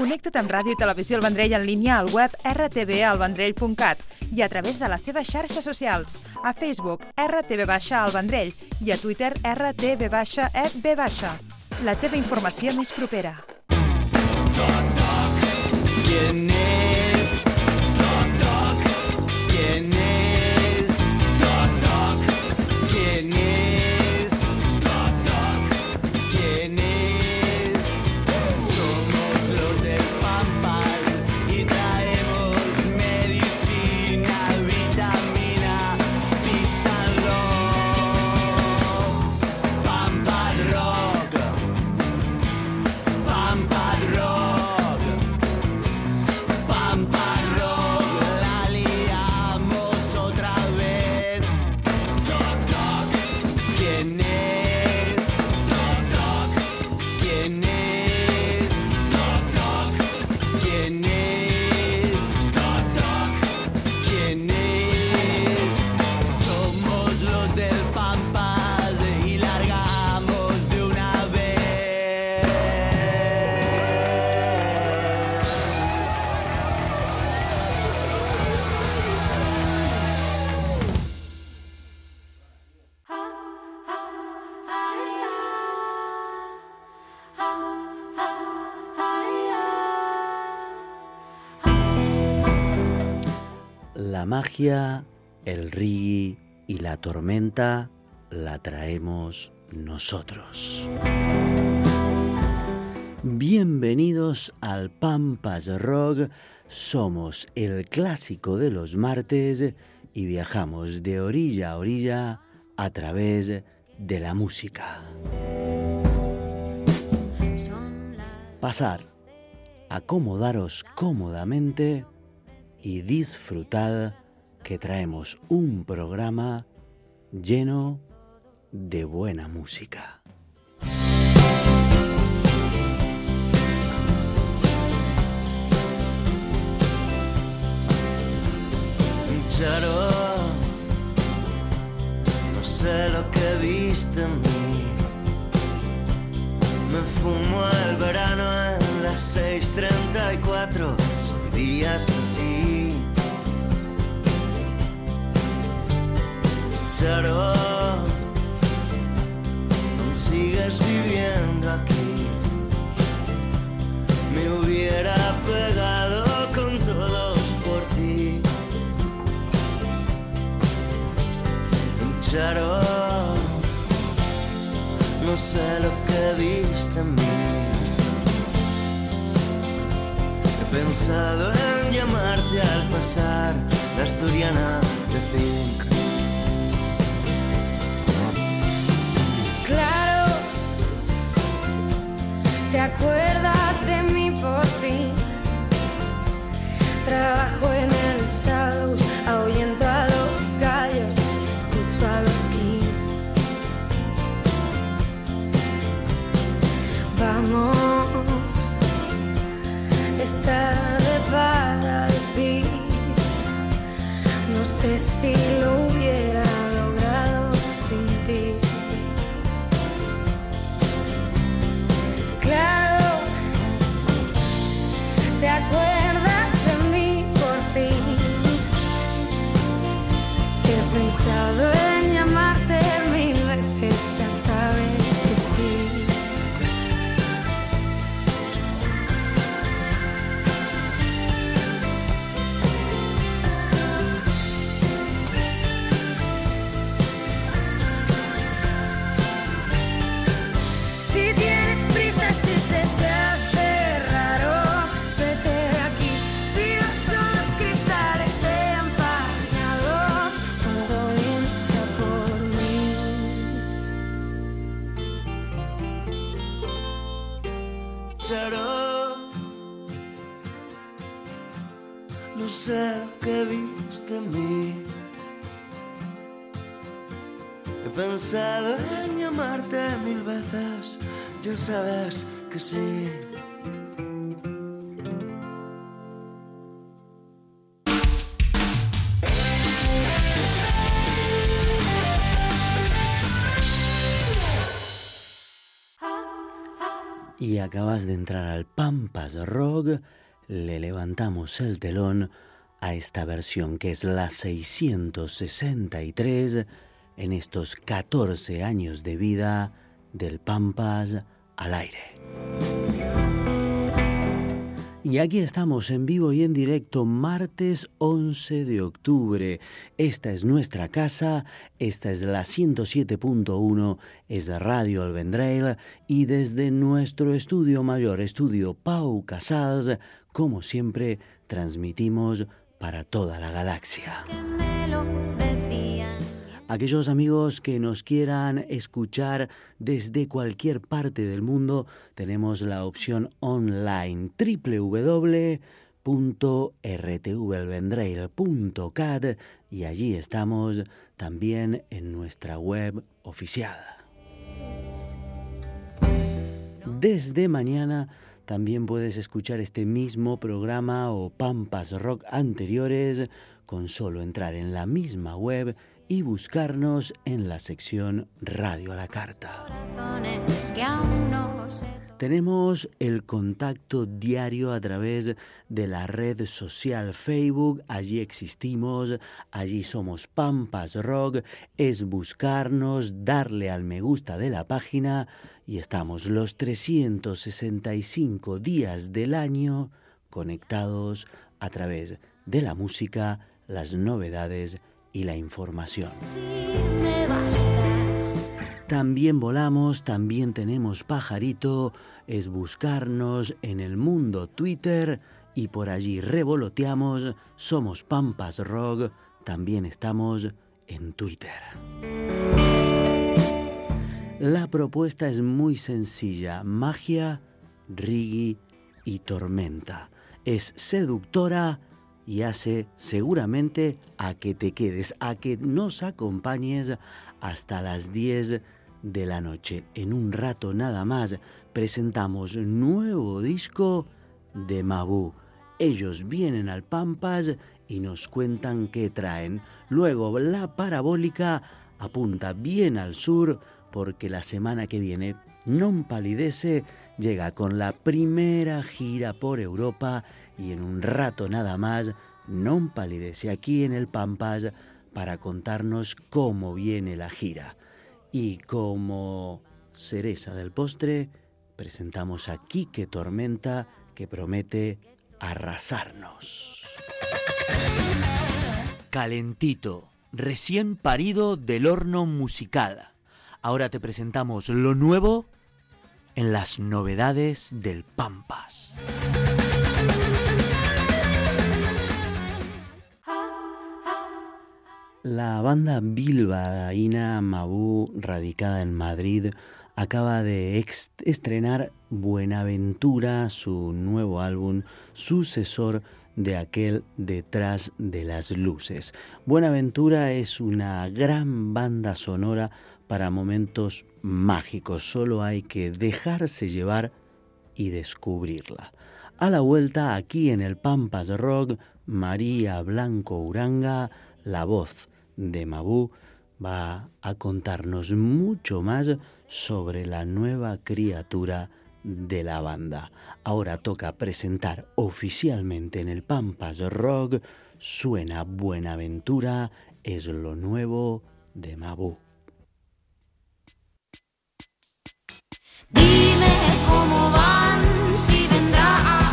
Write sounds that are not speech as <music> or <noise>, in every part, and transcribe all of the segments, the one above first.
Connecta't amb Ràdio i Televisió El Vendrell en línia al web rtbalvendrell.cat i a través de les seves xarxes socials, a Facebook RTV El Vendrell i a Twitter RTB EB. La teva informació més propera. Toc, toc, ¿quién magia, el ri y la tormenta la traemos nosotros. Bienvenidos al Pampas Rock. Somos el clásico de los martes y viajamos de orilla a orilla a través de la música. Pasar, acomodaros cómodamente y disfrutad que traemos un programa lleno de buena música. Charo, no sé lo que viste en mí. Me fumo el verano en las 6:34, son días así. Charo, sigues viviendo aquí. Me hubiera pegado con todos por ti. Charo, no sé lo que viste en mí. Pensado en llamarte al pasar la asturiana de Zinc. ¿Te acuerdas de mí por fin? Trabajo en el Shadows, sé si lo hubiera logrado sin ti. ¿Te acuerdas de mí por fin? He pensado y acabas de entrar al Pampas Rock, le levantamos el telón a esta versión que es la 663 en estos 14 años de vida del Pampas al aire. Y aquí estamos en vivo y en directo martes 11 de octubre. Esta es nuestra casa, esta es la 107.1, es Radio Alvendrell y desde nuestro estudio mayor, estudio Pau Casals, como siempre, transmitimos para toda la galaxia. Aquellos amigos que nos quieran escuchar desde cualquier parte del mundo, tenemos la opción online www.rtvaldrell.cat y allí estamos también en nuestra web oficial. Desde mañana también puedes escuchar este mismo programa o Pampas Rock anteriores con solo entrar en la misma web y buscarnos en la sección Radio a la Carta. Tenemos el contacto diario a través de la red social Facebook, allí existimos, allí somos Pampas Rock, es buscarnos, darle al me gusta de la página y estamos los 365 días del año conectados a través de la música, las novedades y la información. También volamos, también tenemos pajarito, es buscarnos en el mundo Twitter y por allí revoloteamos, somos Pampas Rock, también estamos en Twitter. La propuesta es muy sencilla, magia, rigi y tormenta. Es seductora, y hace seguramente a que te quedes, a que nos acompañes hasta las 10 de la noche. En un rato nada más presentamos nuevo disco de Mabu. Ellos vienen al Pampas y nos cuentan qué traen. Luego la parabólica apunta bien al sur porque la semana que viene Non Palidece llega con la primera gira por Europa y en un rato nada más non palidece aquí en el Pampas para contarnos cómo viene la gira. Y como cereza del postre, presentamos a Quique Tormenta que promete arrasarnos. Calentito, recién parido del horno musical. Ahora te presentamos lo nuevo en las novedades del Pampas. La banda bilbaína Mabú, radicada en Madrid, acaba de estrenar Buenaventura, su nuevo álbum, sucesor de aquel Detrás de las Luces. Buenaventura es una gran banda sonora para momentos mágicos, solo hay que dejarse llevar y descubrirla. A la vuelta, aquí en el Pampas Rock, María Blanco Uranga, la voz de Mabú va a contarnos mucho más sobre la nueva criatura de la banda. Ahora toca presentar oficialmente en el Pampas Rock Suena Buenaventura, es lo nuevo de Mabú. Dime cómo va. Amor del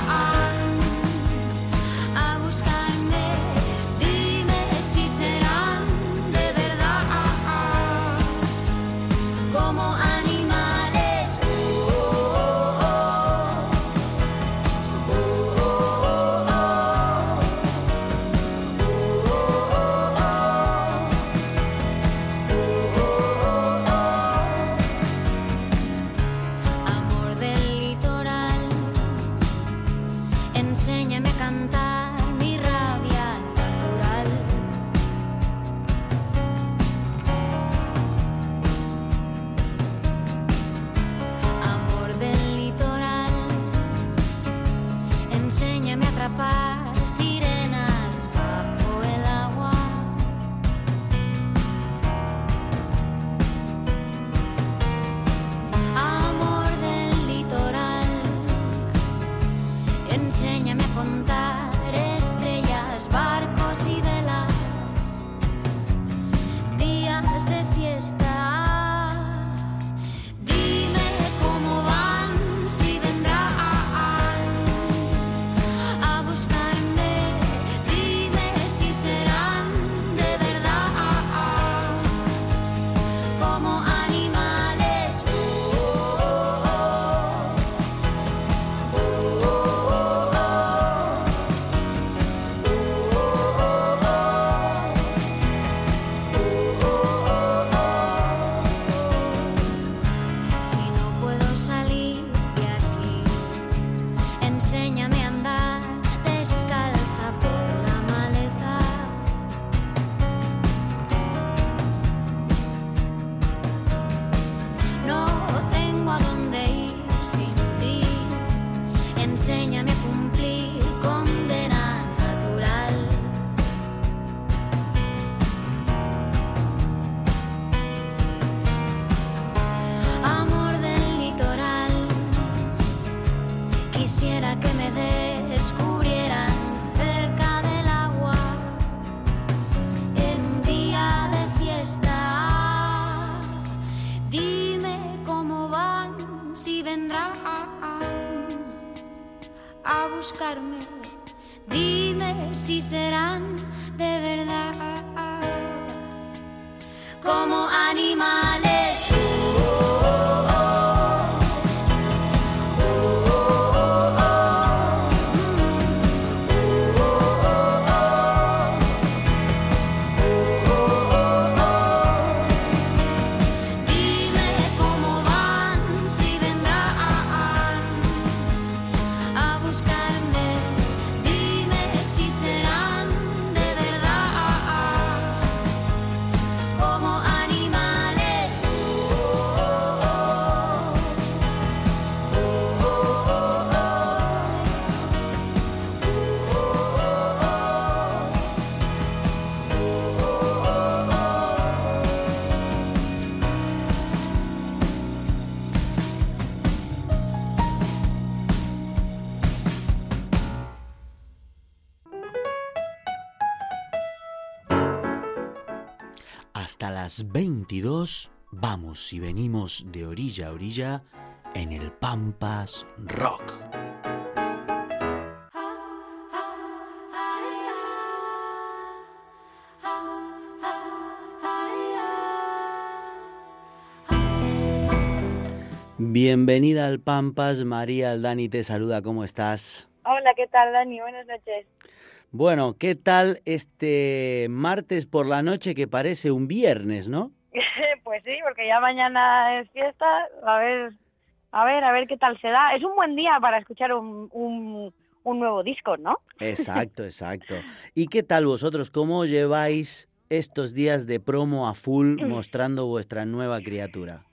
como animales. De orilla a orilla en el Pampas Rock. Bienvenida al Pampas, María Aldani te saluda, ¿cómo estás? Hola, ¿qué tal, Dani? Buenas noches. Bueno, ¿qué tal este martes por la noche que parece un viernes, no? <laughs> pues sí, porque ya mañana es fiesta. A ver, a ver, a ver qué tal se da. Es un buen día para escuchar un, un, un nuevo disco, ¿no? Exacto, exacto. ¿Y qué tal vosotros? ¿Cómo lleváis estos días de promo a full <clears throat> mostrando vuestra nueva criatura?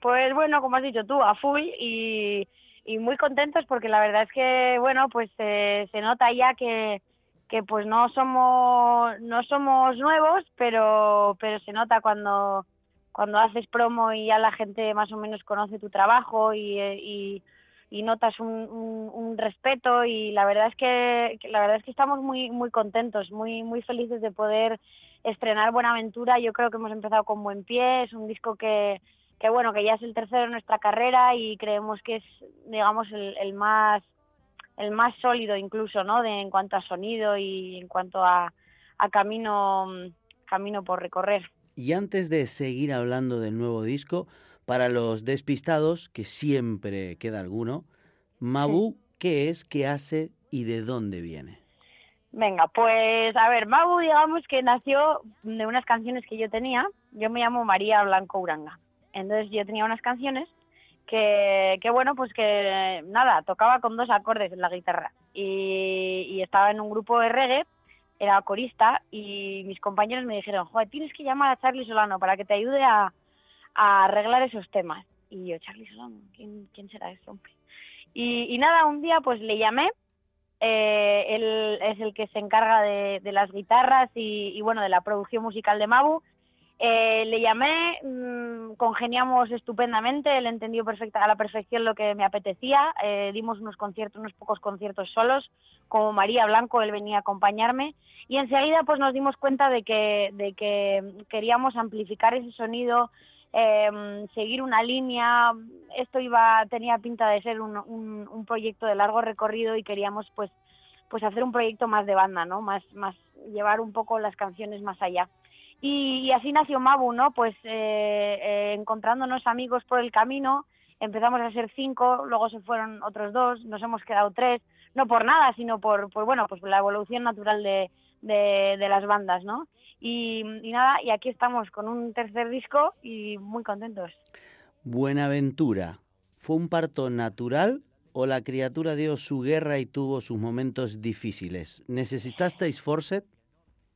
Pues bueno, como has dicho tú, a full y, y muy contentos porque la verdad es que, bueno, pues eh, se nota ya que, que pues no somos no somos nuevos, pero pero se nota cuando cuando haces promo y ya la gente más o menos conoce tu trabajo y, y, notas un, un, un respeto y la verdad es que, la verdad es que estamos muy muy contentos, muy muy felices de poder estrenar Buenaventura. Yo creo que hemos empezado con buen pie, es un disco que que bueno, que ya es el tercero en nuestra carrera y creemos que es, digamos, el, el más el más sólido incluso, ¿no? De, en cuanto a sonido y en cuanto a, a camino camino por recorrer. Y antes de seguir hablando del nuevo disco, para los despistados, que siempre queda alguno, Mabu, ¿qué es, qué hace y de dónde viene? Venga, pues a ver, Mabu digamos que nació de unas canciones que yo tenía. Yo me llamo María Blanco Uranga. Entonces yo tenía unas canciones que, que bueno, pues que nada, tocaba con dos acordes en la guitarra y, y estaba en un grupo de reggae, era corista y mis compañeros me dijeron, joder, tienes que llamar a Charlie Solano para que te ayude a, arreglar esos temas. Y yo, Charlie Solano, ¿quién, será ese hombre? Y, y nada, un día pues le llamé, eh, él es el que se encarga de, de las guitarras y, y bueno, de la producción musical de Mabu Eh, le llamé, mm, congeniamos estupendamente, él entendió perfecta, a la perfección lo que me apetecía, eh, dimos unos conciertos, unos pocos conciertos solos, como María Blanco, él venía a acompañarme, y enseguida pues nos dimos cuenta de que, de que queríamos amplificar ese sonido, eh, seguir una línea, esto iba, tenía pinta de ser un, un, un proyecto de largo recorrido y queríamos pues pues hacer un proyecto más de banda, ¿no? Más, más llevar un poco las canciones más allá. Y, así nació Mabu, ¿no? Pues eh, eh, encontrándonos amigos por el camino, empezamos a ser cinco, luego se fueron otros dos, nos hemos quedado tres, no por nada, sino por, por bueno, pues la evolución natural de, las bandas, ¿no? Y, y nada, y aquí estamos con un tercer disco y muy contentos. Buenaventura, ¿fue un parto natural o la criatura dio su guerra y tuvo sus momentos difíciles? ¿Necesitasteis Forset?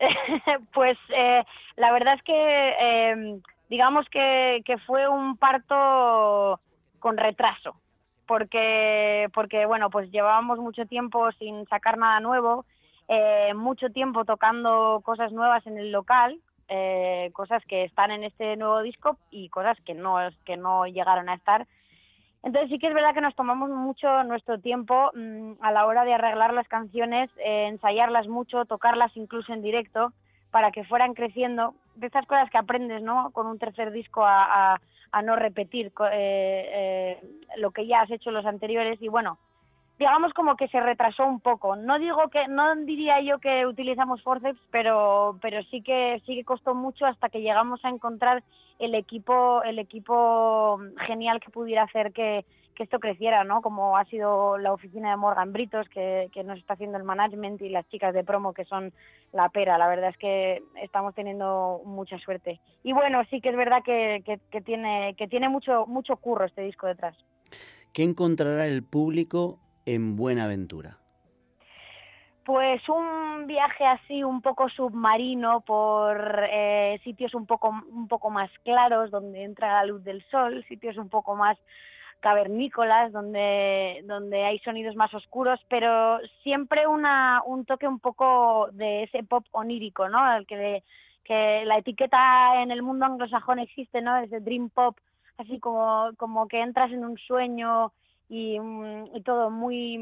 <laughs> pues eh, la verdad es que eh, digamos que, fue un parto con retraso porque porque bueno pues llevábamos mucho tiempo sin sacar nada nuevo eh, mucho tiempo tocando cosas nuevas en el local eh, cosas que están en este nuevo disco y cosas que no que no llegaron a estar entonces sí que es verdad que nos tomamos mucho nuestro tiempo mmm, a la hora de arreglar las canciones, eh, ensayarlas mucho, tocarlas incluso en directo, para que fueran creciendo. De estas cosas que aprendes, ¿no? Con un tercer disco a, a, a no repetir eh, eh, lo que ya has hecho los anteriores. Y bueno, digamos como que se retrasó un poco. No digo que, no diría yo que utilizamos forceps, pero, pero sí que sí que costó mucho hasta que llegamos a encontrar el equipo, el equipo genial que pudiera hacer que, que esto creciera, ¿no? Como ha sido la oficina de Morgan Britos, que, que nos está haciendo el management, y las chicas de promo, que son la pera. La verdad es que estamos teniendo mucha suerte. Y bueno, sí que es verdad que, que, que tiene, que tiene mucho, mucho curro este disco detrás. ¿Qué encontrará el público en Buenaventura? Pues un viaje así un poco submarino por eh, sitios un poco, un poco más claros, donde entra la luz del sol, sitios un poco más cavernícolas, donde, donde hay sonidos más oscuros, pero siempre una, un toque un poco de ese pop onírico, ¿no? El que, que la etiqueta en el mundo anglosajón existe, ¿no? Ese dream pop, así como, como que entras en un sueño y, mm, y, todo muy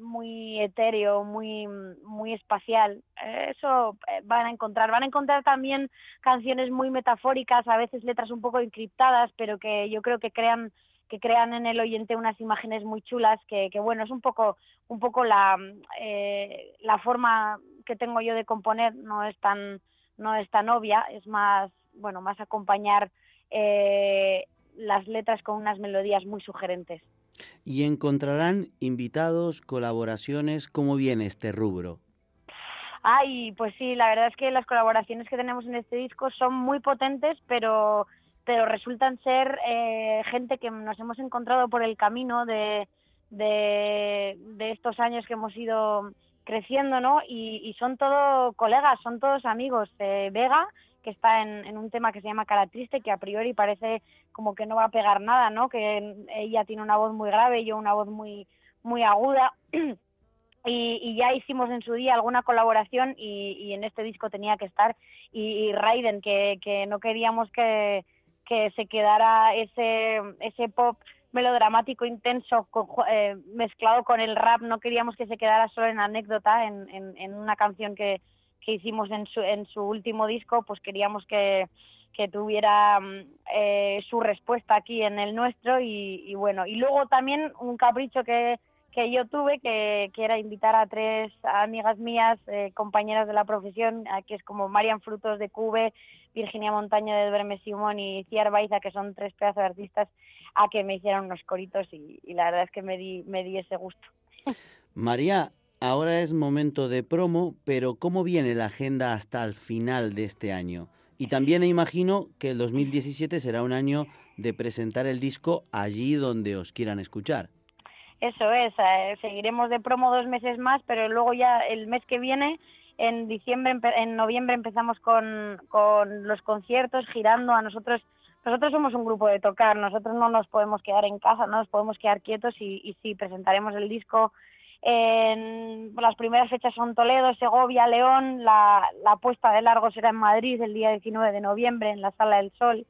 muy etéreo, muy muy espacial. Eso eh, van a encontrar. Van a encontrar también canciones muy metafóricas, a veces letras un poco encriptadas, pero que yo creo que crean que crean en el oyente unas imágenes muy chulas que, que bueno es un poco un poco la eh, la forma que tengo yo de componer no es tan no es tan obvia es más bueno más acompañar eh, las letras con unas melodías muy sugerentes y encontrarán invitados, colaboraciones, ¿cómo viene este rubro? Ay, pues sí, la verdad es que las colaboraciones que tenemos en este disco son muy potentes, pero pero resultan ser eh, gente que nos hemos encontrado por el camino de, de, estos años que hemos ido creciendo, ¿no? Y, y son todos colegas, son todos amigos. Eh, Vega, que está en, un tema que se llama Cara Triste, que a priori parece como que no va a pegar nada, ¿no? Que ella tiene una voz muy grave yo una voz muy, muy aguda. <clears throat> Y, y, ya hicimos en su día alguna colaboración y, en este disco tenía que estar. Y, Raiden, que, que no queríamos que, que se quedara ese, ese pop melodramático intenso con, eh, mezclado con el rap, no queríamos que se quedara solo en anécdota, en, en una canción que, que hicimos en su, en su último disco, pues queríamos que, que tuviera eh, su respuesta aquí en el nuestro y, y, bueno, y luego también un capricho que, que yo tuve, que, que era invitar a tres amigas mías, eh, compañeras de la profesión, que es como Marian Frutos de Cube, Virginia Montaño de Duerme Simón y Ciar Baiza, que son tres pedazos de artistas, a que me hicieran unos coritos y, y la verdad es que me di, me di ese gusto. María, ahora es momento de promo, pero ¿cómo viene la agenda hasta el final de este año? Y también imagino que el 2017 será un año de presentar el disco allí donde os quieran escuchar. Eso es, eh, seguiremos de promo dos meses más, pero luego ya el mes que viene, en diciembre, en noviembre empezamos con, con los conciertos, girando a nosotros. Nosotros somos un grupo de tocar, nosotros no nos podemos quedar en casa, no nos podemos quedar quietos y, y sí, presentaremos el disco En, las primeras fechas son Toledo, Segovia, León. La, la puesta de largo será en Madrid el día 19 de noviembre en la Sala del Sol.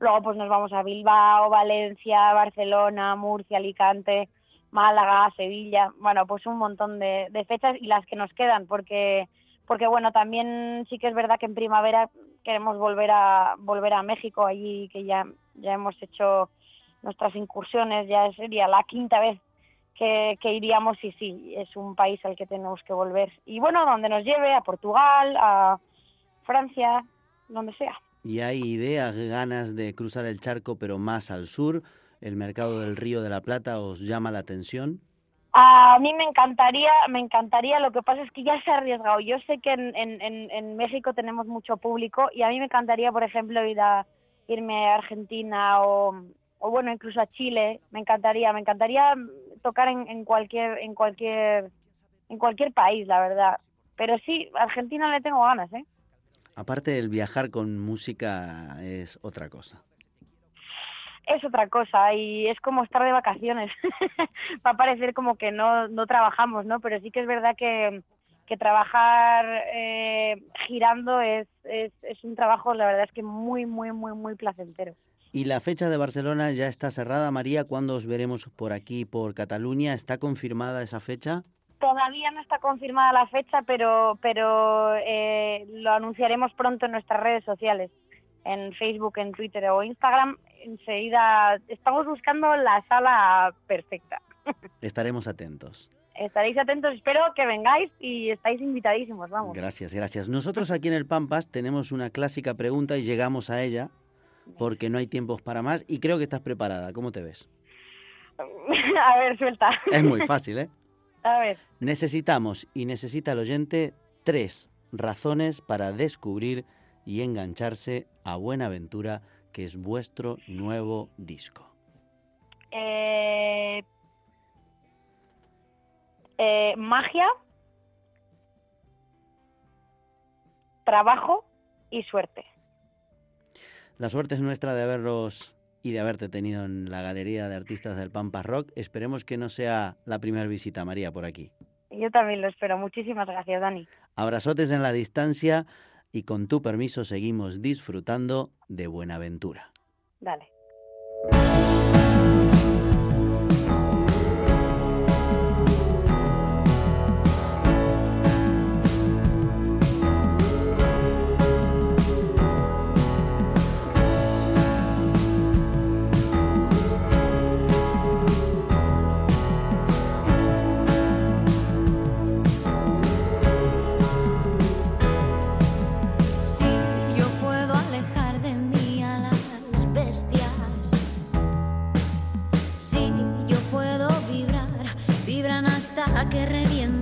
Luego pues nos vamos a Bilbao, Valencia, Barcelona, Murcia, Alicante, Málaga, Sevilla. Bueno, pues un montón de, de fechas y las que nos quedan porque porque bueno, también sí que es verdad que en primavera queremos volver a volver a México allí que ya ya hemos hecho nuestras incursiones, ya sería la quinta vez que, que iríamos y sí, es un país al que tenemos que volver. Y bueno, donde nos lleve, a Portugal, a Francia, donde sea. ¿Y hay ideas, ganas de cruzar el charco, pero más al sur? ¿El mercado del Río de la Plata os llama la atención? A mí me encantaría, me encantaría, lo que pasa es que ya se ha arriesgado. Yo sé que en, en, en, en México tenemos mucho público y a mí me encantaría, por ejemplo, ir a, irme a Argentina o, o bueno, incluso a Chile. Me encantaría, me encantaría tocar en, en cualquier, en cualquier, en cualquier país, la verdad. Pero sí, a Argentina le tengo ganas, ¿eh? Aparte el viajar con música es otra cosa. es otra cosa y es como estar de vacaciones. <laughs> Va a parecer como que no, no trabajamos, ¿no? Pero sí que es verdad que, que trabajar eh, girando es, es, es un trabajo, la verdad es que muy, muy, muy, muy placentero. Y la fecha de Barcelona ya está cerrada, María. ¿Cuándo os veremos por aquí, por Cataluña? ¿Está confirmada esa fecha? Todavía no está confirmada la fecha, pero, pero eh, lo anunciaremos pronto en nuestras redes sociales, en Facebook, en Twitter o Instagram. Enseguida estamos buscando la sala perfecta. <laughs> Estaremos atentos. Estaréis atentos, espero que vengáis y estáis invitadísimos, vamos. Gracias, gracias. Nosotros aquí en el Pampas tenemos una clásica pregunta y llegamos a ella porque no hay tiempos para más y creo que estás preparada. ¿Cómo te ves? <laughs> A ver, suelta. Es muy fácil, ¿eh? <laughs> A ver, Necesitamos y necesita el oyente tres razones para descubrir y engancharse a Buenaventura, que es vuestro nuevo disco. eh, eh, magia, trabajo y suerte. La suerte es nuestra de haberlos y de haberte tenido en la Galería de Artistas del Pampas Rock. Esperemos que no sea la primera visita, María, por aquí. Yo también lo espero. Muchísimas gracias, Dani. Abrazotes en la distancia y con tu permiso seguimos disfrutando de Buenaventura. Dale. que revienta.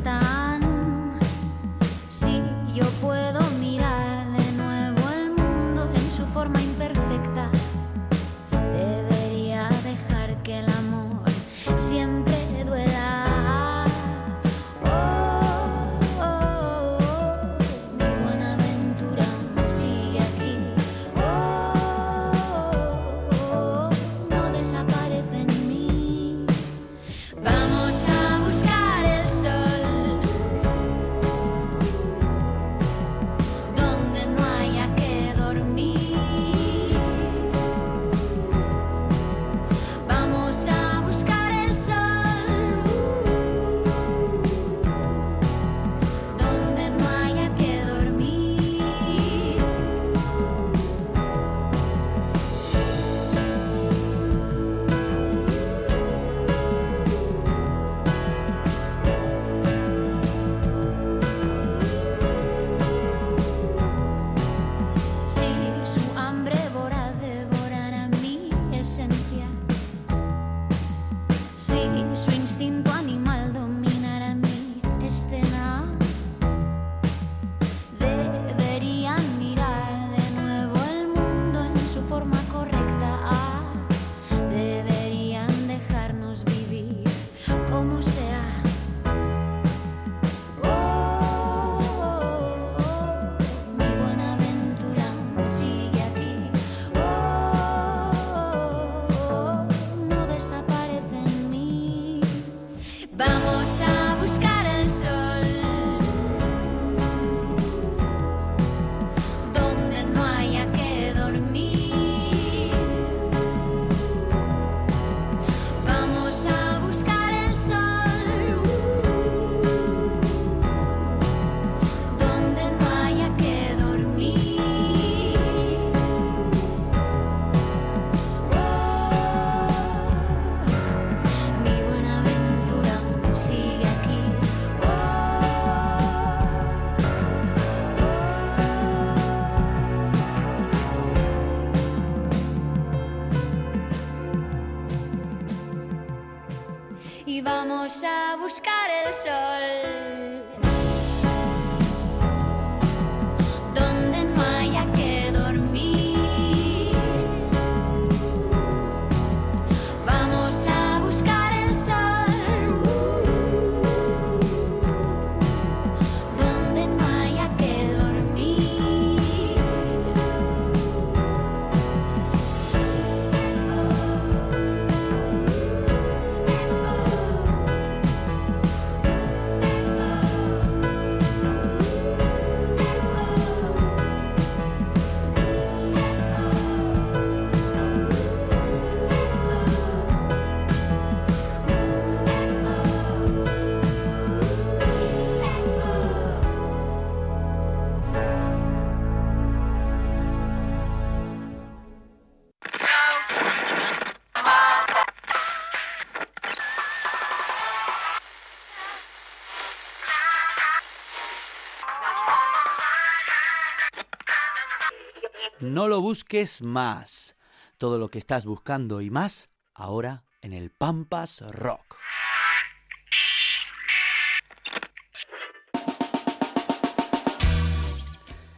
No lo busques más. Todo lo que estás buscando y más, ahora en el Pampas Rock.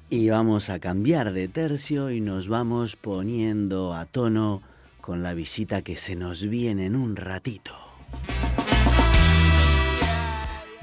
Y vamos a cambiar de tercio y nos vamos poniendo a tono con la visita que se nos viene en un ratito.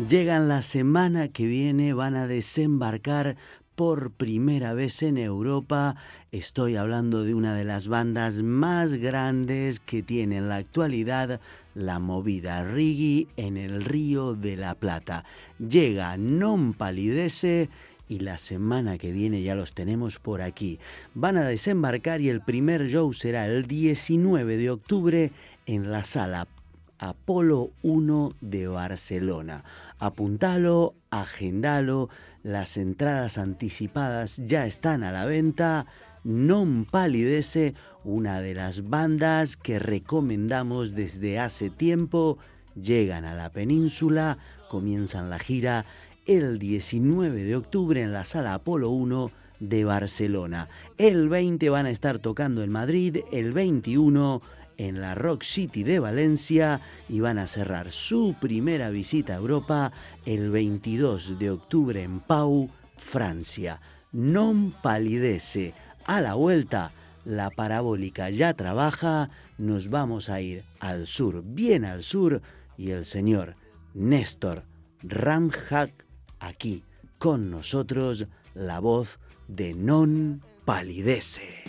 Llegan la semana que viene, van a desembarcar por primera vez en Europa. Estoy hablando de una de las bandas más grandes que tiene en la actualidad la movida reggae en el Río de la Plata. Llega Non Palidece y la semana que viene ya los tenemos por aquí. Van a desembarcar y el primer show será el 19 de octubre en la sala Apolo 1 de Barcelona. Apuntalo, agendalo, las entradas anticipadas ya están a la venta. Non Palidece, una de las bandas que recomendamos desde hace tiempo, llegan a la península, comienzan la gira el 19 de octubre en la sala Apolo 1 de Barcelona. El 20 van a estar tocando en Madrid, el 21 en la Rock City de Valencia y van a cerrar su primera visita a Europa el 22 de octubre en Pau, Francia. Non palidece. A la vuelta, la parabólica ya trabaja, nos vamos a ir al sur, bien al sur, y el señor Néstor Ramhack aquí con nosotros, la voz de Non palidece.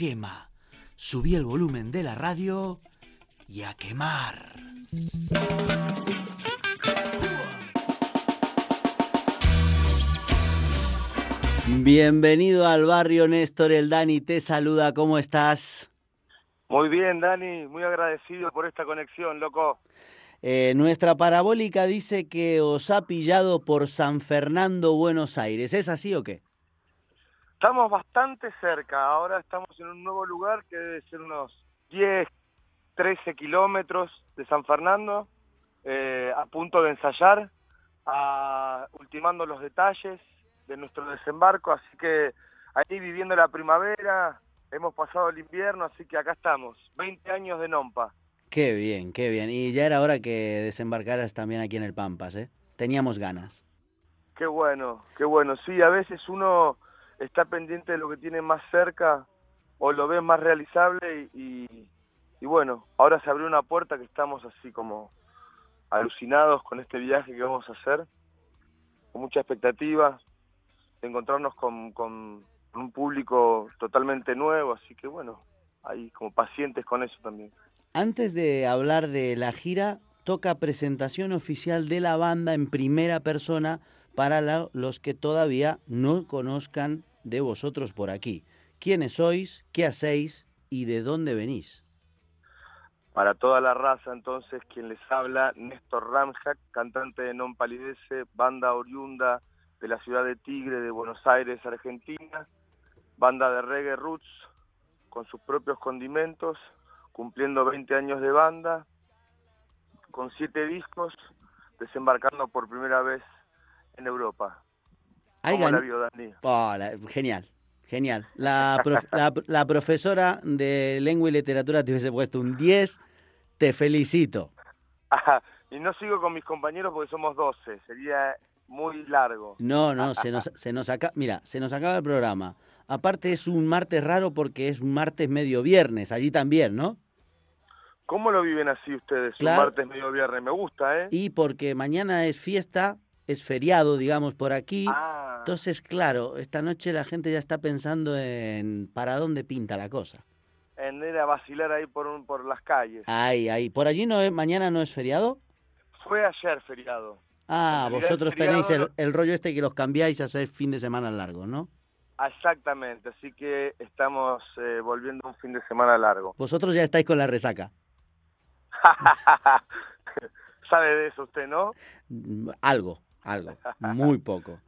Quema. Subí el volumen de la radio y a quemar. Bienvenido al barrio Néstor, el Dani te saluda, ¿cómo estás? Muy bien, Dani, muy agradecido por esta conexión, loco. Eh, nuestra parabólica dice que os ha pillado por San Fernando, Buenos Aires. ¿Es así o qué? Estamos bastante cerca, ahora estamos en un nuevo lugar que debe ser unos 10, 13 kilómetros de San Fernando, eh, a punto de ensayar, a- ultimando los detalles de nuestro desembarco, así que ahí viviendo la primavera, hemos pasado el invierno, así que acá estamos, 20 años de Nompa. Qué bien, qué bien. Y ya era hora que desembarcaras también aquí en el Pampas, ¿eh? Teníamos ganas. Qué bueno, qué bueno. Sí, a veces uno está pendiente de lo que tiene más cerca o lo ve más realizable y, y, bueno, ahora se abrió una puerta que estamos así como alucinados con este viaje que vamos a hacer, con mucha expectativa de encontrarnos con, con un público totalmente nuevo, así que bueno, ahí como pacientes con eso también. Antes de hablar de la gira, toca presentación oficial de la banda en primera persona para la- los que todavía no conozcan de vosotros por aquí. ¿Quiénes sois? ¿Qué hacéis? ¿Y de dónde venís? Para toda la raza, entonces, quien les habla, Néstor Ramjack, cantante de Non Palidece, banda oriunda de la ciudad de Tigre, de Buenos Aires, Argentina, banda de reggae roots, con sus propios condimentos, cumpliendo 20 años de banda, con siete discos, desembarcando por primera vez en Europa. Hay ¿Cómo la gan- vio, Dani? Oh, la- genial, genial. La, prof- la- la profesora de lengua y literatura te hubiese puesto un 10. Te felicito. <laughs> Ajá, y no sigo con mis compañeros porque somos 12, sería muy largo. No, no, se nos, <laughs> se nos acaba, mira, se nos acaba el programa. Aparte es un martes raro porque es un martes medio viernes, allí también, ¿no? ¿Cómo lo viven así ustedes? Claro. Un martes, medio viernes. Me gusta, ¿eh? Y porque mañana es fiesta, es feriado, digamos, por aquí. Ah, Entonces, claro, esta noche la gente ya está pensando en para dónde pinta la cosa. en ir a vacilar ahí por, un- por las calles. Ahí, ahí. ¿Por allí no es, mañana no es feriado? Fue ayer feriado. Ah, vosotros feriado tenéis el, rollo este que los cambiáis a hacer fin de semana largo, ¿no? Exactamente, así que estamos eh, volviendo a un fin de semana largo. Vosotros ya estáis con la resaca. <laughs> Sabe de eso usted, ¿no? Mm, Algo, algo, <laughs> muy poco.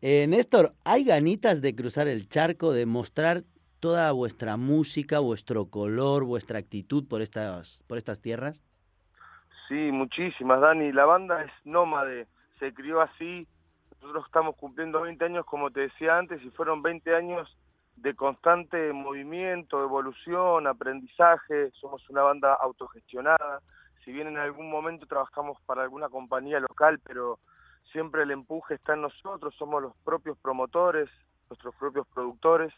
Eh, Néstor, ¿hay ganitas de cruzar el charco, de mostrar toda vuestra música, vuestro color, vuestra actitud por estas, por estas tierras? Sí, muchísimas, Dani. La banda es nómade, se crió así. Nosotros estamos cumpliendo 20 años, como te decía antes, y fueron 20 años de constante movimiento, evolución, aprendizaje. Somos una banda autogestionada. Si bien en algún momento trabajamos para alguna compañía local, pero siempre el empuje está en nosotros, somos los propios promotores, nuestros propios productores,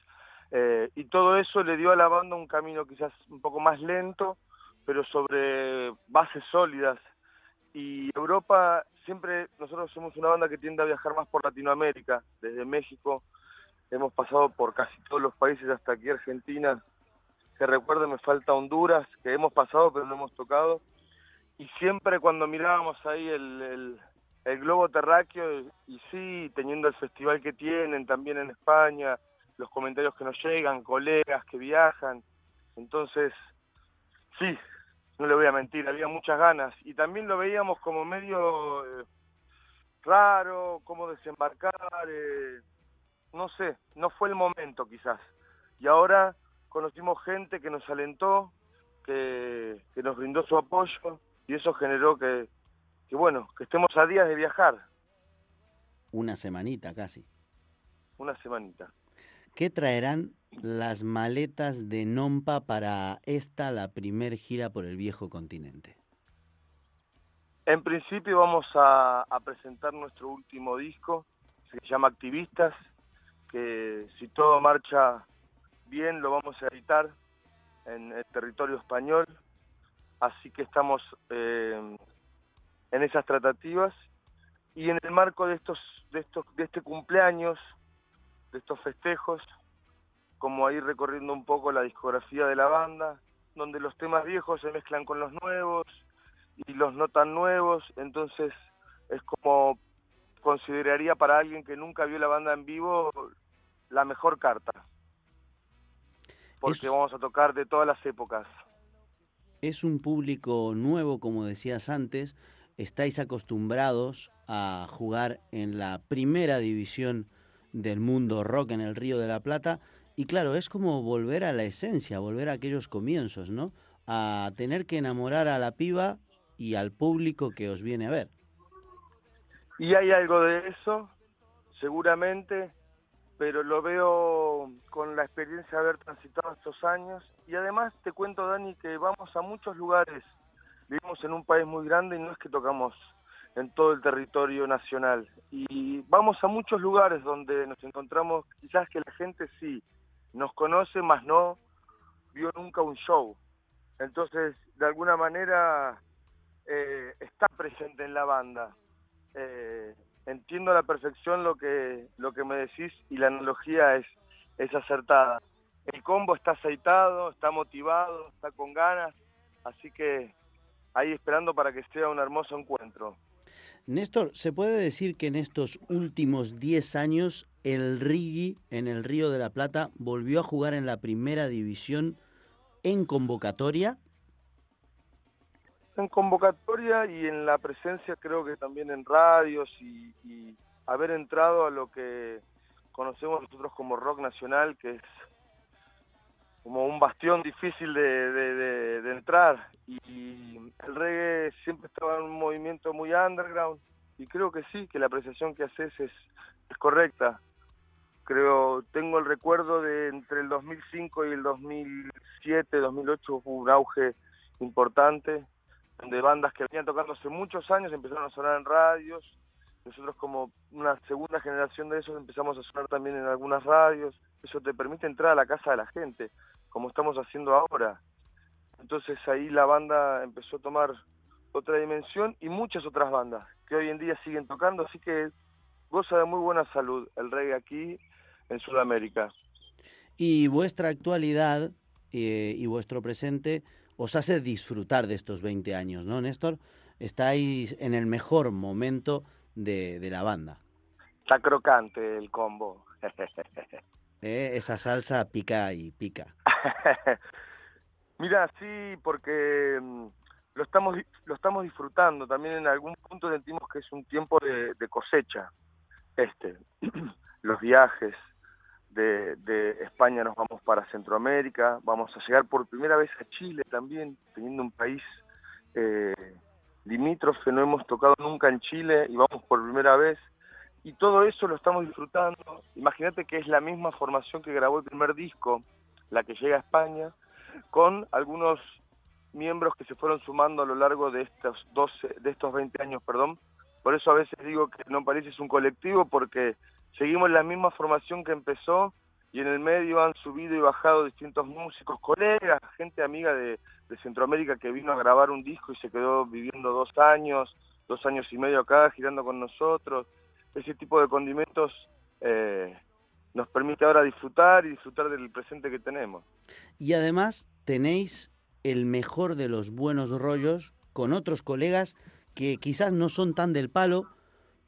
eh, y todo eso le dio a la banda un camino quizás un poco más lento, pero sobre bases sólidas. Y Europa, siempre nosotros somos una banda que tiende a viajar más por Latinoamérica, desde México, hemos pasado por casi todos los países hasta aquí Argentina, que recuerdo me falta Honduras, que hemos pasado pero no hemos tocado, y siempre cuando mirábamos ahí el, el, el globo terráqueo, y sí, teniendo el festival que tienen también en España, los comentarios que nos llegan, colegas que viajan, entonces, sí, no le voy a mentir, había muchas ganas, y también lo veíamos como medio eh, raro, cómo desembarcar, eh, no sé, no fue el momento quizás, y ahora conocimos gente que nos alentó, que, que nos brindó su apoyo, y eso generó que, que, bueno, que estemos a días de viajar. Una semanita casi. Una semanita. ¿Qué traerán las maletas de Nompa para esta, la primer gira por el viejo continente? En principio vamos a, a presentar nuestro último disco, se llama Activistas, que si todo marcha bien lo vamos a editar en el territorio español, así que estamos eh, en esas tratativas y en el marco de estos de estos de este cumpleaños de estos festejos como ahí recorriendo un poco la discografía de la banda donde los temas viejos se mezclan con los nuevos y los no tan nuevos entonces es como consideraría para alguien que nunca vio la banda en vivo la mejor carta porque Es- vamos a tocar de todas las épocas Es un público nuevo, como decías antes. Estáis acostumbrados a jugar en la primera división del mundo rock en el Río de la Plata. Y claro, es como volver a la esencia, volver a aquellos comienzos, ¿no? A tener que enamorar a la piba y al público que os viene a ver. Y hay algo de eso, seguramente, pero lo veo con la experiencia de haber transitado estos años. Y además te cuento, Dani, que vamos a muchos lugares. Vivimos en un país muy grande y no es que tocamos en todo el territorio nacional. Y vamos a muchos lugares donde nos encontramos, quizás que la gente sí nos conoce, más no vio nunca un show. Entonces, de alguna manera, eh, está presente en la banda. Eh, entiendo a la perfección lo que lo que me decís y la analogía es es acertada. El combo está aceitado, está motivado, está con ganas, así que ahí esperando para que sea un hermoso encuentro. Néstor, ¿se puede decir que en estos últimos 10 años el Rigi en el Río de la Plata volvió a jugar en la primera división en convocatoria? En convocatoria y en la presencia creo que también en radios y, y haber entrado a lo que conocemos nosotros como rock nacional, que es como un bastión difícil de, de, de- de entrar. Y el reggae siempre estaba en un movimiento muy underground y creo que sí, que la apreciación que haces es, correcta. Creo, tengo el recuerdo de entre el 2005 y el 2007, 2008 hubo un auge importante, donde bandas que venían tocando hace muchos años empezaron a sonar en radios. Nosotros como una segunda generación de esos empezamos a sonar también en algunas radios. Eso te permite entrar a la casa de la gente, como estamos haciendo ahora. Entonces ahí la banda empezó a tomar otra dimensión y muchas otras bandas que hoy en día siguen tocando, así que goza de muy buena salud el reggae aquí en Sudamérica. Y vuestra actualidad eh, y vuestro presente os hace disfrutar de estos 20 años, ¿no, Néstor? Estáis en el mejor momento de, de la banda. Está crocante el combo. <laughs> ¿eh? Esa salsa pica y pica. <laughs> Mira, sí, porque mm, lo estamos lo estamos disfrutando. También en algún punto sentimos que es un tiempo de, de cosecha. Este, <clears throat> los viajes de, de España nos vamos para Centroamérica, vamos a llegar por primera vez a Chile también, teniendo un país eh, limítrofe, no hemos tocado nunca en Chile y vamos por primera vez. Y todo eso lo estamos disfrutando. Imagínate que es la misma formación que grabó el primer disco, la que llega a España, con algunos miembros que se fueron sumando a lo largo de estos 12, de estos 20 años, perdón, Por eso a veces digo que no parece un colectivo porque seguimos la misma formación que empezó y en el medio han subido y bajado distintos músicos, colegas, gente amiga de, de Centroamérica que vino a grabar un disco y se quedó viviendo dos años, dos años y medio acá, girando con nosotros. Ese tipo de condimentos eh, nos permite ahora disfrutar y disfrutar del presente que tenemos. Y además tenéis el mejor de los buenos rollos con otros colegas que quizás no son tan del palo,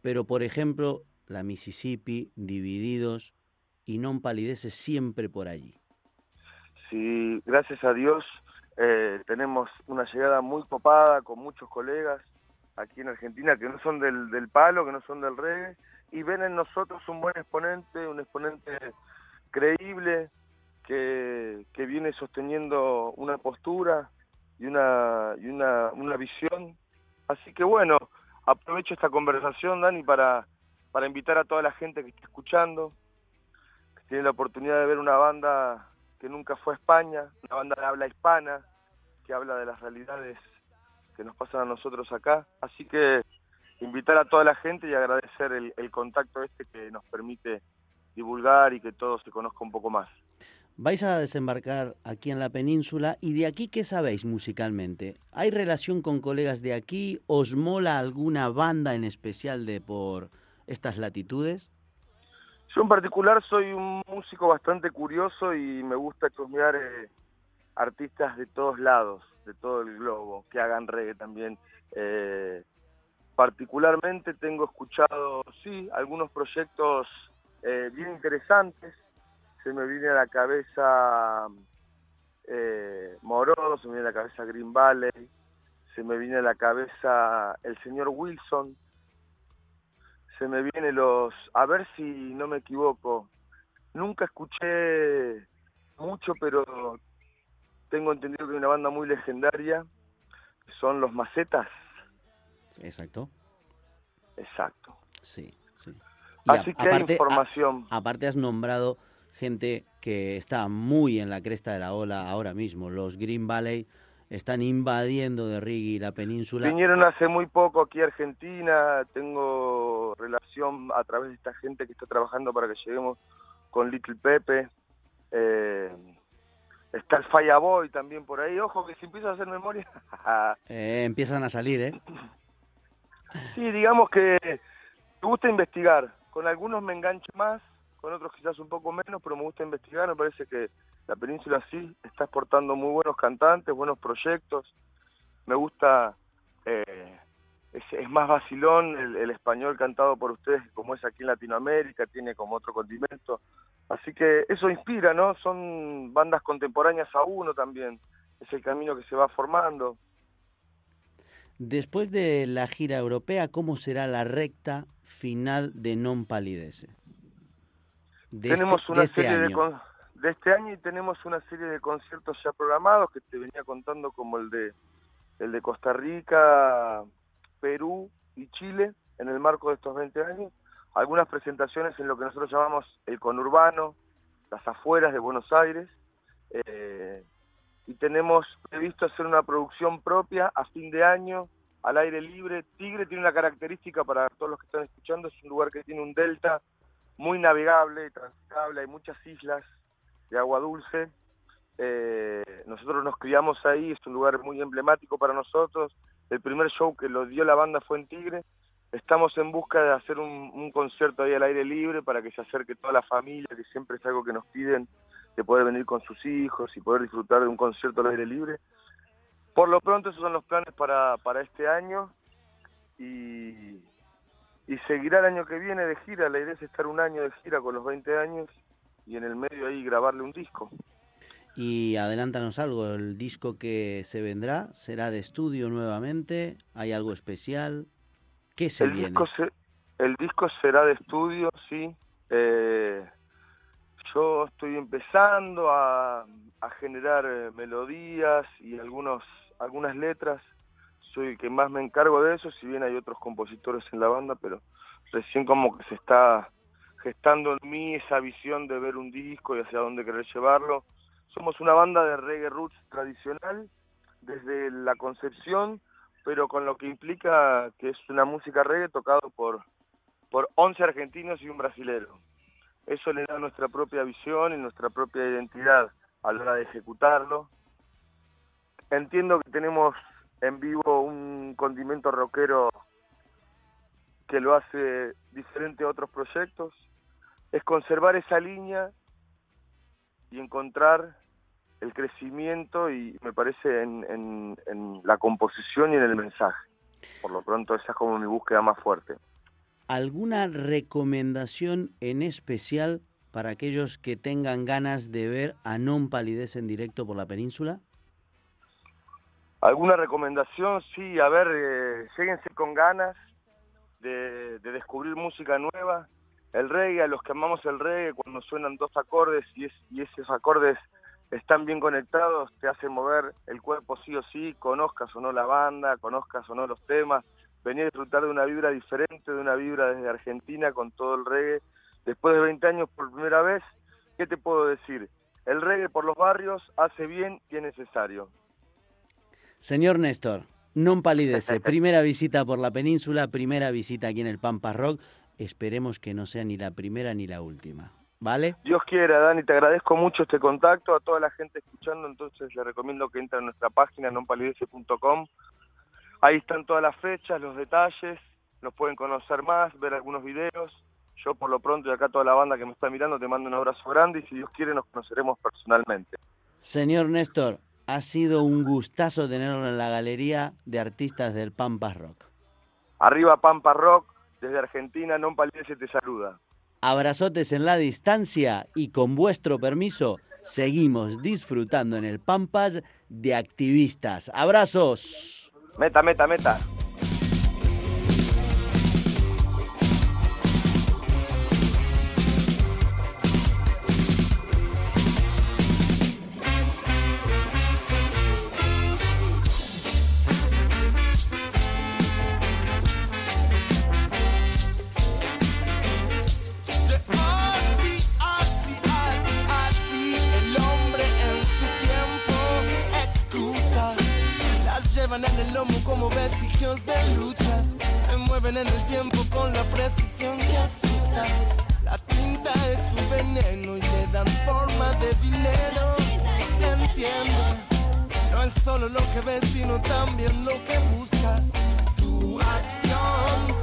pero por ejemplo la Mississippi, Divididos y Non Palideces siempre por allí. Sí, gracias a Dios eh, tenemos una llegada muy copada con muchos colegas aquí en Argentina que no son del, del palo, que no son del reggae, y ven en nosotros un buen exponente, un exponente creíble, que, que viene sosteniendo una postura y una, y una, una visión. Así que bueno, aprovecho esta conversación, Dani, para, para invitar a toda la gente que está escuchando, que tiene la oportunidad de ver una banda que nunca fue a España, una banda de habla hispana, que habla de las realidades que nos pasan a nosotros acá. Así que invitar a toda la gente y agradecer el, el contacto este que nos permite divulgar y que todo se conozca un poco más. Vais a desembarcar aquí en la península y de aquí, ¿qué sabéis musicalmente? ¿Hay relación con colegas de aquí? ¿Os mola alguna banda en especial de por estas latitudes? Yo en particular soy un músico bastante curioso y me gusta chusmear eh, artistas de todos lados, de todo el globo, que hagan reggae también. Eh, particularmente tengo escuchado, sí, algunos proyectos eh, bien interesantes. Se me viene a la cabeza eh, Morodo, se me viene a la cabeza Green Valley, se me viene a la cabeza el señor Wilson, se me viene los, a ver si no me equivoco, nunca escuché mucho, pero tengo entendido que hay una banda muy legendaria, que son los Macetas. Exacto. Exacto. Sí, sí. Así a- que hay información. a- aparte has nombrado gente que está muy en la cresta de la ola ahora mismo. Los Green Valley están invadiendo de Rigi la península. Vinieron hace muy poco aquí a Argentina, tengo relación a través de esta gente que está trabajando para que lleguemos con Little Pepe. Eh, está el Fireboy también por ahí. Ojo que si empiezo a hacer memoria. <laughs> Eh, empiezan a salir, ¿eh? sí, digamos que me gusta investigar. Con algunos me engancho más, con otros quizás un poco menos, pero me gusta investigar. Me parece que la península sí está exportando muy buenos cantantes, buenos proyectos. Me gusta, eh, es, es más vacilón el, el español cantado por ustedes, como es aquí en Latinoamérica, tiene como otro condimento. Así que eso inspira, ¿no? Son bandas contemporáneas a uno también. Es el camino que se va formando. Después de la gira europea, ¿cómo será la recta final de Non Palidece? De tenemos este, una de este serie de, año. con- de este año y tenemos una serie de conciertos ya programados que te venía contando como el de el de Costa Rica, Perú y Chile en el marco de estos 20 años. Algunas presentaciones en lo que nosotros llamamos el conurbano, las afueras de Buenos Aires. eh, y tenemos previsto hacer una producción propia a fin de año al aire libre. Tigre tiene una característica para todos los que están escuchando, es un lugar que tiene un delta muy navegable, transitable, hay muchas islas de agua dulce. Eh, nosotros nos criamos ahí, es un lugar muy emblemático para nosotros. El primer show que lo dio la banda fue en Tigre. Estamos en busca de hacer un, concierto ahí al aire libre para que se acerque toda la familia, que siempre es algo que nos piden, de poder venir con sus hijos y poder disfrutar de un concierto al aire libre. Por lo pronto esos son los planes para, para este año y, y seguirá el año que viene de gira. La idea es estar un año de gira con los 20 años y en el medio ahí grabarle un disco. Y adelántanos algo, el disco que se vendrá será de estudio nuevamente, ¿hay algo especial? ¿Qué se el viene? disco se- el disco será de estudio, sí. Eh, yo estoy empezando a, a generar eh, melodías y algunos algunas letras. Soy el que más me encargo de eso, si bien hay otros compositores en la banda, pero recién como que se está gestando en mí esa visión de ver un disco y hacia dónde querer llevarlo. Somos una banda de reggae roots tradicional, desde la concepción pero con lo que implica que es una música reggae tocado por, por 11 argentinos y un brasilero. Eso le da nuestra propia visión y nuestra propia identidad a la hora de ejecutarlo. Entiendo que tenemos en vivo un condimento rockero que lo hace diferente a otros proyectos. Es conservar esa línea y encontrar el crecimiento y me parece en, en, en la composición y en el mensaje. Por lo pronto esa es como mi búsqueda más fuerte. ¿Alguna recomendación en especial para aquellos que tengan ganas de ver a Non Palidez en directo por la península? ¿Alguna recomendación? Sí, a ver, eh, lléguense con ganas de, de descubrir música nueva. El reggae, a los que amamos el reggae, cuando suenan dos acordes y, es, y esos acordes están bien conectados, te hacen mover el cuerpo sí o sí, conozcas o no la banda, conozcas o no los temas, venir a disfrutar de una vibra diferente, de una vibra desde Argentina con todo el reggae. Después de 20 años por primera vez, ¿qué te puedo decir? El reggae por los barrios hace bien y es necesario. Señor Néstor, non palidece. primera visita por la península, primera visita aquí en el Pampa Rock. Esperemos que no sea ni la primera ni la última. ¿Vale? Dios quiera, Dani, te agradezco mucho este contacto. A toda la gente escuchando, entonces le recomiendo que entre a nuestra página nonpalidece.com. Ahí están todas las fechas, los detalles, nos pueden conocer más, ver algunos videos. Yo por lo pronto y acá toda la banda que me está mirando te mando un abrazo grande y si Dios quiere nos conoceremos personalmente. Señor Néstor, ha sido un gustazo tenerlo en la galería de artistas del Pampa Rock. Arriba Pampa Rock, desde Argentina, Non Palidece te saluda. Abrazotes en la distancia y con vuestro permiso seguimos disfrutando en el Pampas de activistas. Abrazos. Meta, meta, meta. Llevan en el lomo como vestigios de lucha. Se mueven en el tiempo con la precisión que asusta. La tinta es su veneno y le dan forma de dinero. Se entiende. No es solo lo que ves, sino también lo que buscas. Tu acción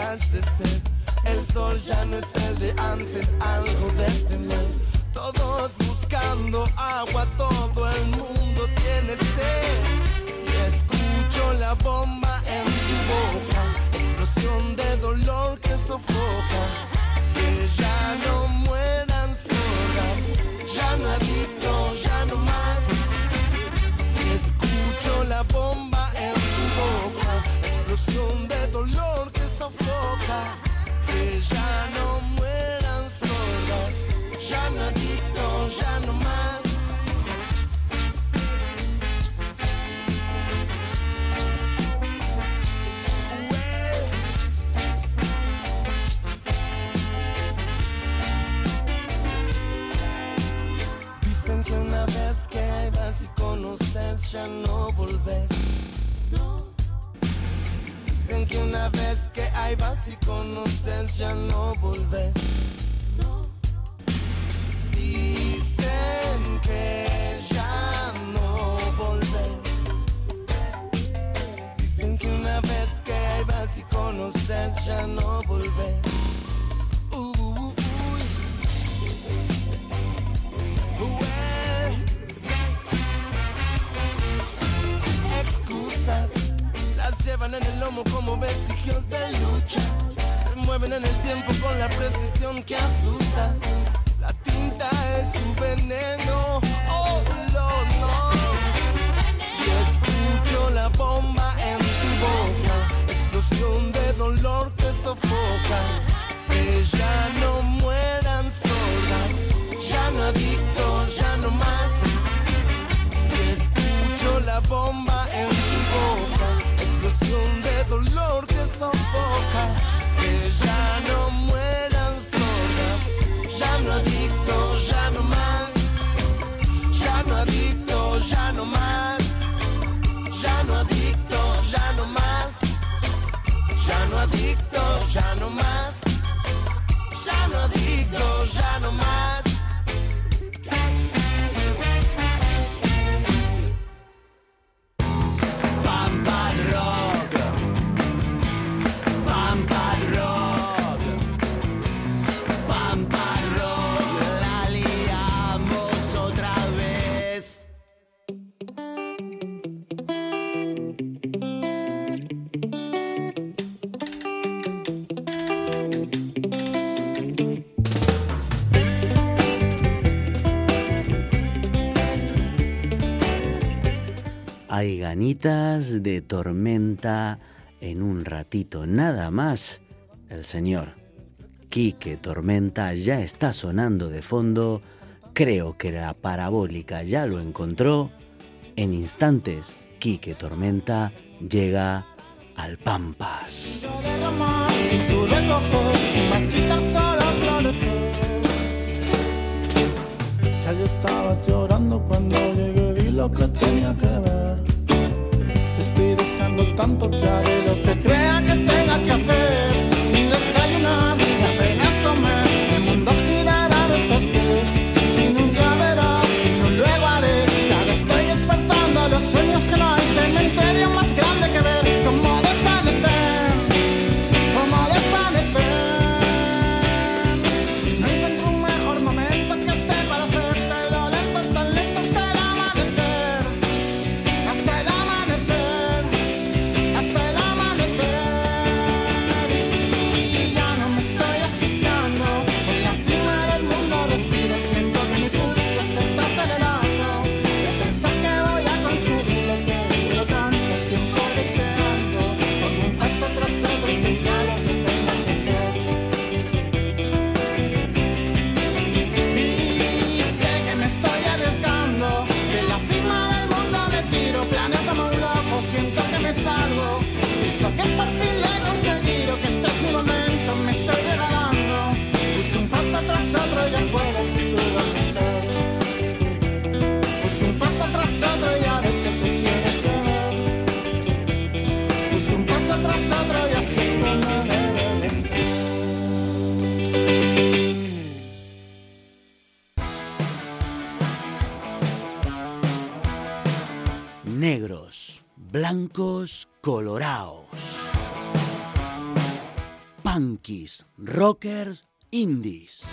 de sed. El sol ya no es el de antes, algo de temer. Todos buscando agua, todo el mundo tiene sed. Y escucho la bomba en su boca, explosión de dolor que sofoca. Que ya no Que ya no mueran sordas, ya no adicto, ya no más. Dicen que una vez que vas y conoces ya no volves. Dicen que una vez que ahí vas y conoces ya no volves. Dicen que ya no volves. Dicen que una vez que ahí vas y conoces ya no volves. Well, excusas llevan en el lomo como vestigios de lucha. Se mueven en el tiempo con la precisión que asusta. La tinta es su veneno. Oh, no. Y escucho la bomba en tu boca, explosión de dolor que sofoca. Que ya no mueran sordas, ya no adicto, ya no más. Y escucho la bomba ya no mueran sordas, ya no adicto, ya no más. Ya no adicto, ya no Hay ganitas de tormenta en un ratito nada más. El señor Quique Tormenta ya está sonando de fondo. Creo que la parabólica ya lo encontró. En instantes, Quique Tormenta llega al Pampas. estaba llorando tanto que haré lo que crea que tenga que hacer. Blancos, colorados. Punkies, rockers, indies.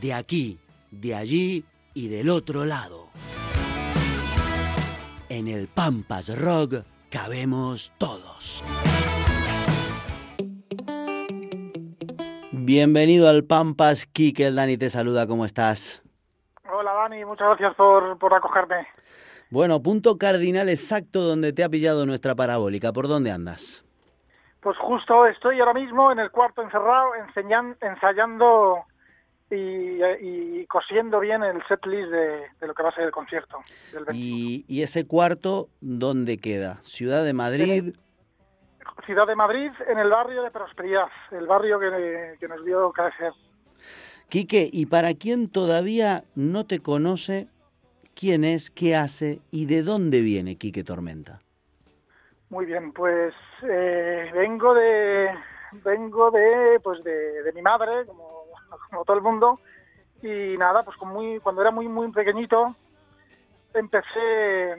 De aquí, de allí y del otro lado. En el Pampas Rock cabemos todos. Bienvenido al Pampas, Kike, Dani te saluda, ¿cómo estás? Hola Dani, muchas gracias por, por acogerme. Bueno, punto cardinal exacto donde te ha pillado nuestra parabólica. ¿Por dónde andas? Pues justo estoy ahora mismo en el cuarto encerrado enseñan- ensayando y, y cosiendo bien el setlist de, de lo que va a ser el concierto. Del 20. Y, y ese cuarto, ¿dónde queda? Ciudad de Madrid. Ciudad de Madrid, en el barrio de Prosperidad, el barrio que, que nos dio crecer. Quique, y para quien todavía no te conoce, ¿quién es, qué hace y de dónde viene Quique Tormenta? Muy bien, pues eh, vengo de vengo de pues de, de mi madre, como, <laughs> como todo el mundo, y nada, pues con muy cuando era muy muy pequeñito empecé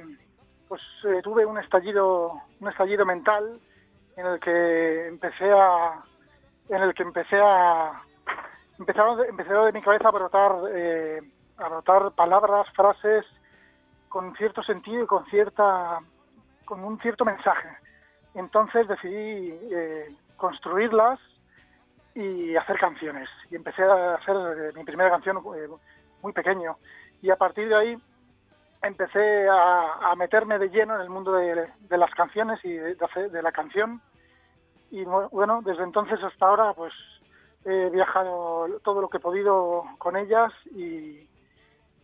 pues eh, tuve un estallido un estallido mental en el que empecé a en el que empecé a empezaron empezó de mi cabeza a brotar eh, a brotar palabras, frases con cierto sentido y con cierta con un cierto mensaje. Entonces decidí eh, construirlas y hacer canciones. Y empecé a hacer eh, mi primera canción eh, muy pequeño. Y a partir de ahí empecé a, a meterme de lleno en el mundo de, de las canciones y de, de de la canción. Y bu- bueno, desde entonces hasta ahora pues he viajado todo lo que he podido con ellas y,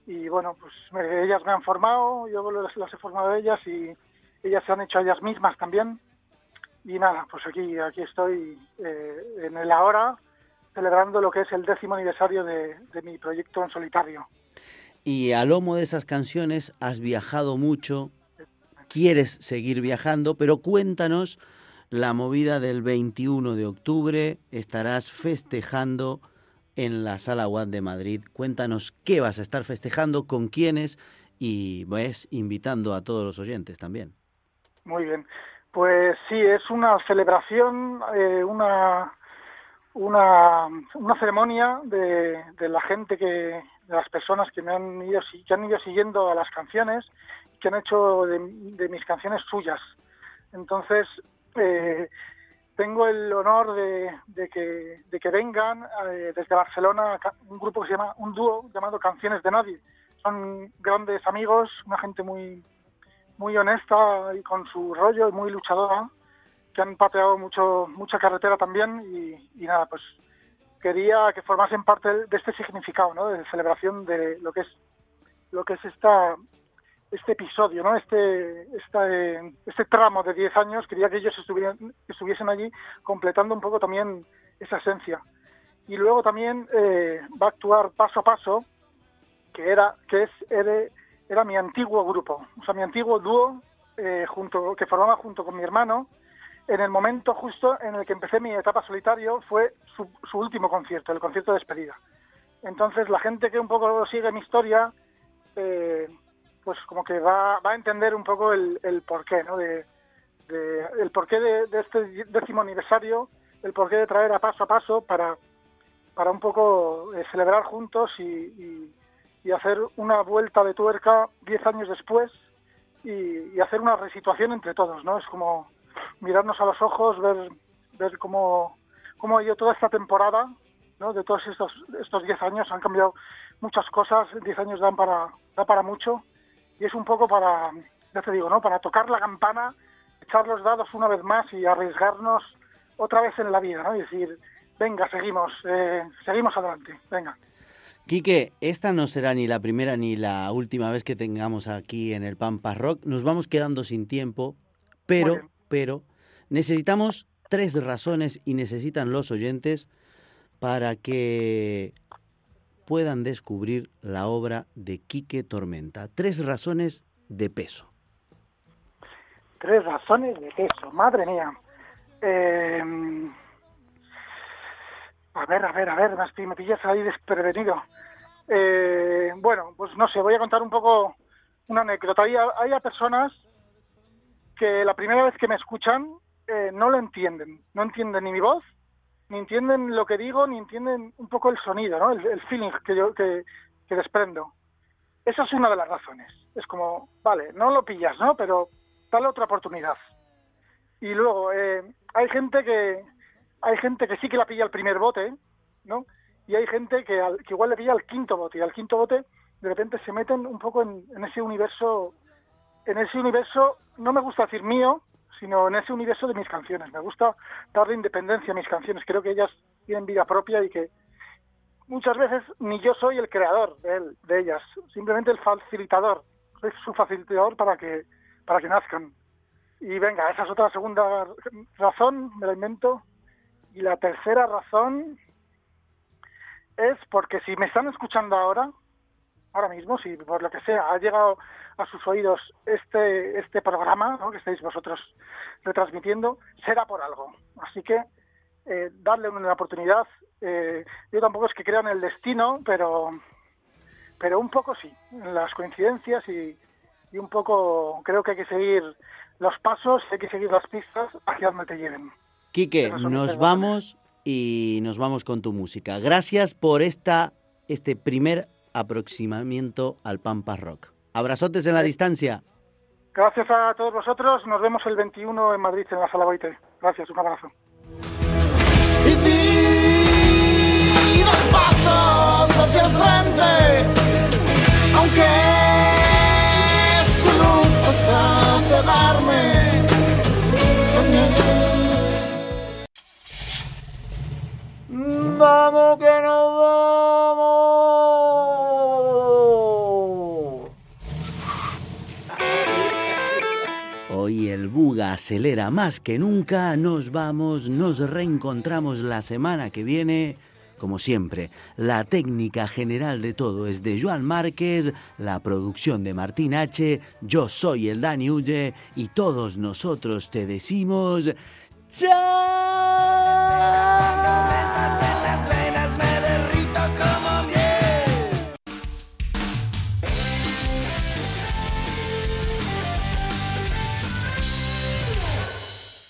y bueno, pues me- ellas me han formado, yo las, las he formado a ellas y ellas se han hecho a ellas mismas también. Y nada, pues aquí, aquí estoy eh, en el ahora celebrando lo que es el décimo aniversario de, de mi proyecto en solitario. Y a lomo de esas canciones has viajado mucho, quieres seguir viajando, pero cuéntanos la movida del 21 de octubre, estarás festejando en la Sala UAD de Madrid. Cuéntanos qué vas a estar festejando, con quiénes y ves invitando a todos los oyentes también. Muy bien. Pues sí, es una celebración, eh, una, una, una ceremonia de, de la gente que, de las personas que me han ido, que han ido siguiendo a las canciones, que han hecho de, de mis canciones suyas. Entonces, eh, tengo el honor de, de que, de que vengan eh, desde Barcelona un grupo que se llama, un dúo llamado Canciones de Nadie. Son grandes amigos, una gente muy, muy honesta y con su rollo y muy luchadora, que han pateado mucho, mucha carretera también y, y nada, pues quería que formasen parte de este significado, ¿no? De celebración de lo que es lo que es esta este episodio, ¿no? Este este, este tramo de 10 años, quería que ellos estuvieran, estuviesen allí completando un poco también esa esencia. Y luego también eh, va a actuar paso a paso, que era que es era, era mi antiguo grupo, o sea, mi antiguo dúo eh, junto que formaba junto con mi hermano. En el momento justo en el que empecé mi etapa solitario fue su, su último concierto, el concierto de despedida. Entonces la gente que un poco sigue mi historia, eh, pues como que va, va a entender un poco el, el porqué, ¿no? De, el porqué de, este décimo aniversario, el porqué de traer a paso a paso para, para un poco eh, celebrar juntos y, y- y hacer una vuelta de tuerca diez años después y, y hacer una resituación entre todos, ¿no? Es como mirarnos a los ojos, ver, ver cómo, cómo ha ido toda esta temporada, ¿no? De todos estos estos diez años han cambiado muchas cosas, diez años dan para da para mucho y es un poco para, ya te digo, ¿no? Para tocar la campana, echar los dados una vez más y arriesgarnos otra vez en la vida, ¿no? Y decir, venga, seguimos, eh, seguimos adelante, venga. Quique, esta no será ni la primera ni la última vez que tengamos aquí en el Pampas Rock. Nos vamos quedando sin tiempo, pero, pero necesitamos tres razones y necesitan los oyentes para que puedan descubrir la obra de Quique Tormenta. Tres razones de peso. Tres razones de peso, madre mía. Eh, a ver, a ver, a ver, me, pillas ahí desprevenido. Eh, bueno, pues no sé, voy a contar un poco una anécdota. Hay, hay personas que la primera vez que me escuchan eh, no lo entienden. No entienden ni mi voz, ni entienden lo que digo, ni entienden un poco el sonido, ¿no? el, el feeling que yo que, que desprendo. Esa es una de las razones. Es como, vale, no lo pillas, ¿no? Pero dale otra oportunidad. Y luego, eh, hay gente que hay gente que sí que la pilla al primer bote, ¿no? Y hay gente que, al- que igual le pilla al quinto bote. Y al quinto bote, de repente se meten un poco en, en ese universo, en ese universo, no me gusta decir mío, sino en ese universo de mis canciones. Me gusta darle independencia a mis canciones. Creo que ellas tienen vida propia y que muchas veces ni yo soy el creador de, él- de ellas, simplemente el facilitador. Soy su facilitador para que, para que nazcan. Y venga, esa es otra segunda razón, me la invento. Y la tercera razón es porque si me están escuchando ahora, ahora mismo, si por lo que sea ha llegado a sus oídos este este programa ¿no? que estáis vosotros retransmitiendo, será por algo. Así que eh, darle una oportunidad. Eh, yo tampoco es que crea en el destino, pero pero un poco sí, en las coincidencias y, y un poco creo que hay que seguir los pasos, hay que seguir las pistas hacia donde te lleven. Quique, nos vamos y nos vamos con tu música. Gracias por esta, este primer aproximamiento al Pampas Rock. Abrazotes en la distancia. Gracias a todos vosotros, nos vemos el 21 en Madrid en la Sala Boite. Gracias, un abrazo. Y di pasos hacia el frente, aunque su luz hace darme. Soñé. Vamos que nos vamos. Buga acelera más que nunca. Nos vamos, nos reencontramos la semana que viene. Como siempre, la técnica general de todo es de Joan Márquez, la producción de Martín H. Yo soy el Dani Ulle y todos nosotros te decimos. ¡Chao!